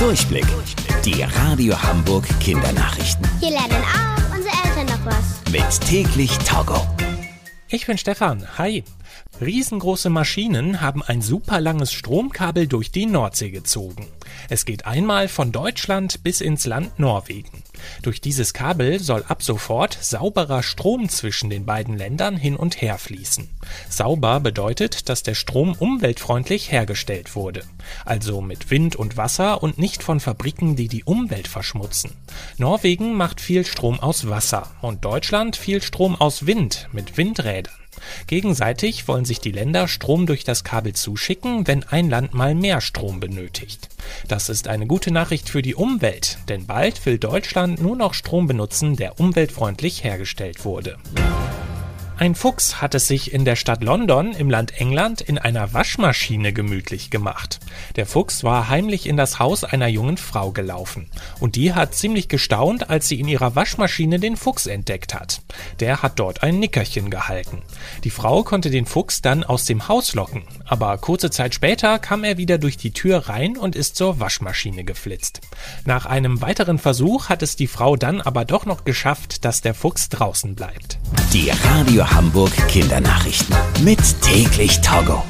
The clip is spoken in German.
Durchblick. Die Radio Hamburg Kindernachrichten. Hier lernen auch unsere Eltern noch was. Mit täglich Togo. Ich bin Stefan. Hi. Riesengroße Maschinen haben ein super langes Stromkabel durch die Nordsee gezogen. Es geht einmal von Deutschland bis ins Land Norwegen. Durch dieses Kabel soll ab sofort sauberer Strom zwischen den beiden Ländern hin und her fließen. Sauber bedeutet, dass der Strom umweltfreundlich hergestellt wurde. Also mit Wind und Wasser und nicht von Fabriken, die die Umwelt verschmutzen. Norwegen macht viel Strom aus Wasser und Deutschland viel Strom aus Wind mit Windrädern. Gegenseitig wollen sich die Länder Strom durch das Kabel zuschicken, wenn ein Land mal mehr Strom benötigt. Das ist eine gute Nachricht für die Umwelt, denn bald will Deutschland nur noch Strom benutzen, der umweltfreundlich hergestellt wurde. Ein Fuchs hat es sich in der Stadt London im Land England in einer Waschmaschine gemütlich gemacht. Der Fuchs war heimlich in das Haus einer jungen Frau gelaufen. Und die hat ziemlich gestaunt, als sie in ihrer Waschmaschine den Fuchs entdeckt hat. Der hat dort ein Nickerchen gehalten. Die Frau konnte den Fuchs dann aus dem Haus locken. Aber kurze Zeit später kam er wieder durch die Tür rein und ist zur Waschmaschine geflitzt. Nach einem weiteren Versuch hat es die Frau dann aber doch noch geschafft, dass der Fuchs draußen bleibt. Die Radio Hamburg Kindernachrichten. Mit täglich Togo.